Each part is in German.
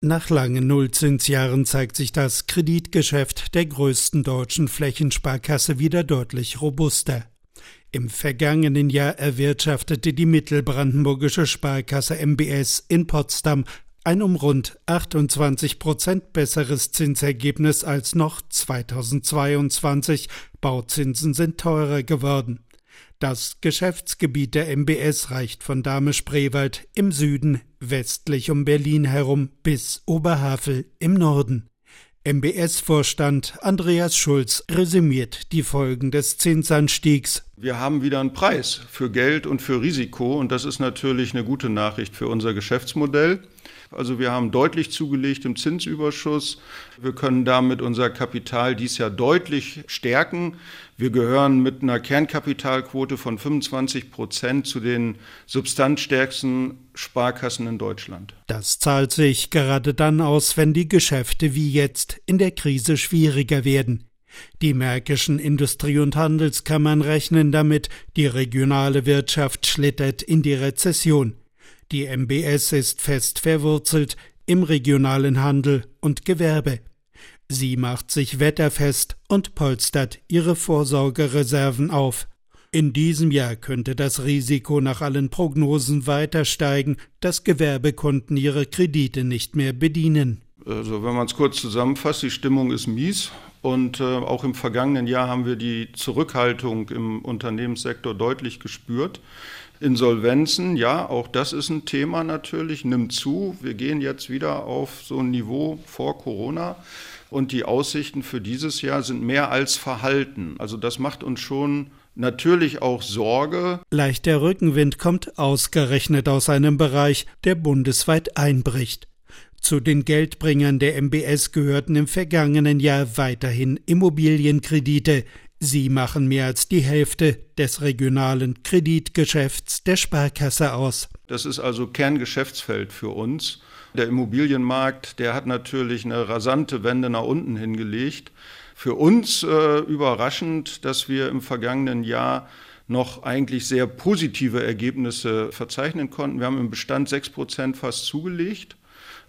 Nach langen Nullzinsjahren zeigt sich das Kreditgeschäft der größten deutschen Flächensparkasse wieder deutlich robuster. Im vergangenen Jahr erwirtschaftete die mittelbrandenburgische Sparkasse MBS in Potsdam ein um rund 28 Prozent besseres Zinsergebnis als noch 2022. Bauzinsen sind teurer geworden. Das Geschäftsgebiet der MBS reicht von Dahme-Spreewald im Süden westlich um Berlin herum bis Oberhavel im Norden. MBS-Vorstand Andreas Schulz resümiert die Folgen des Zinsanstiegs. Wir haben wieder einen Preis für Geld und für Risiko und das ist natürlich eine gute Nachricht für unser Geschäftsmodell. Also wir haben deutlich zugelegt im Zinsüberschuss. Wir können damit unser Kapital dies Jahr deutlich stärken. Wir gehören mit einer Kernkapitalquote von 25 Prozent zu den substanzstärksten Sparkassen in Deutschland. Das zahlt sich gerade dann aus, wenn die Geschäfte wie jetzt in der Krise schwieriger werden. Die märkischen Industrie- und Handelskammern rechnen damit, die regionale Wirtschaft schlittert in die Rezession. Die MBS ist fest verwurzelt im regionalen Handel und Gewerbe. Sie macht sich wetterfest und polstert ihre Vorsorgereserven auf. In diesem Jahr könnte das Risiko nach allen Prognosen weiter steigen, dass Gewerbekunden ihre Kredite nicht mehr bedienen. Also wenn man es kurz zusammenfasst, die Stimmung ist mies und äh, auch im vergangenen Jahr haben wir die Zurückhaltung im Unternehmenssektor deutlich gespürt. Insolvenzen, ja, auch das ist ein Thema natürlich, nimmt zu. Wir gehen jetzt wieder auf so ein Niveau vor Corona und die Aussichten für dieses Jahr sind mehr als verhalten. Also das macht uns schon natürlich auch Sorge. Leichter Rückenwind kommt ausgerechnet aus einem Bereich, der bundesweit einbricht. Zu den Geldbringern der MBS gehörten im vergangenen Jahr weiterhin Immobilienkredite, Sie machen mehr als die Hälfte des regionalen Kreditgeschäfts der Sparkasse aus. Das ist also Kerngeschäftsfeld für uns. Der Immobilienmarkt, der hat natürlich eine rasante Wende nach unten hingelegt. Für uns äh, überraschend, dass wir im vergangenen Jahr noch eigentlich sehr positive Ergebnisse verzeichnen konnten. Wir haben im Bestand 6 Prozent fast zugelegt.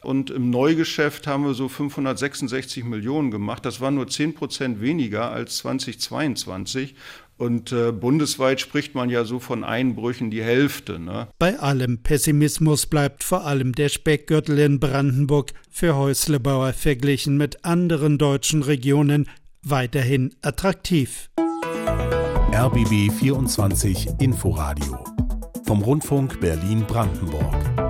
Und im Neugeschäft haben wir so 566 Millionen gemacht. Das war nur 10 Prozent weniger als 2022. Und äh, bundesweit spricht man ja so von Einbrüchen die Hälfte. Ne? Bei allem Pessimismus bleibt vor allem der Speckgürtel in Brandenburg für Häuslebauer verglichen mit anderen deutschen Regionen weiterhin attraktiv. RBB 24 Inforadio vom Rundfunk Berlin-Brandenburg.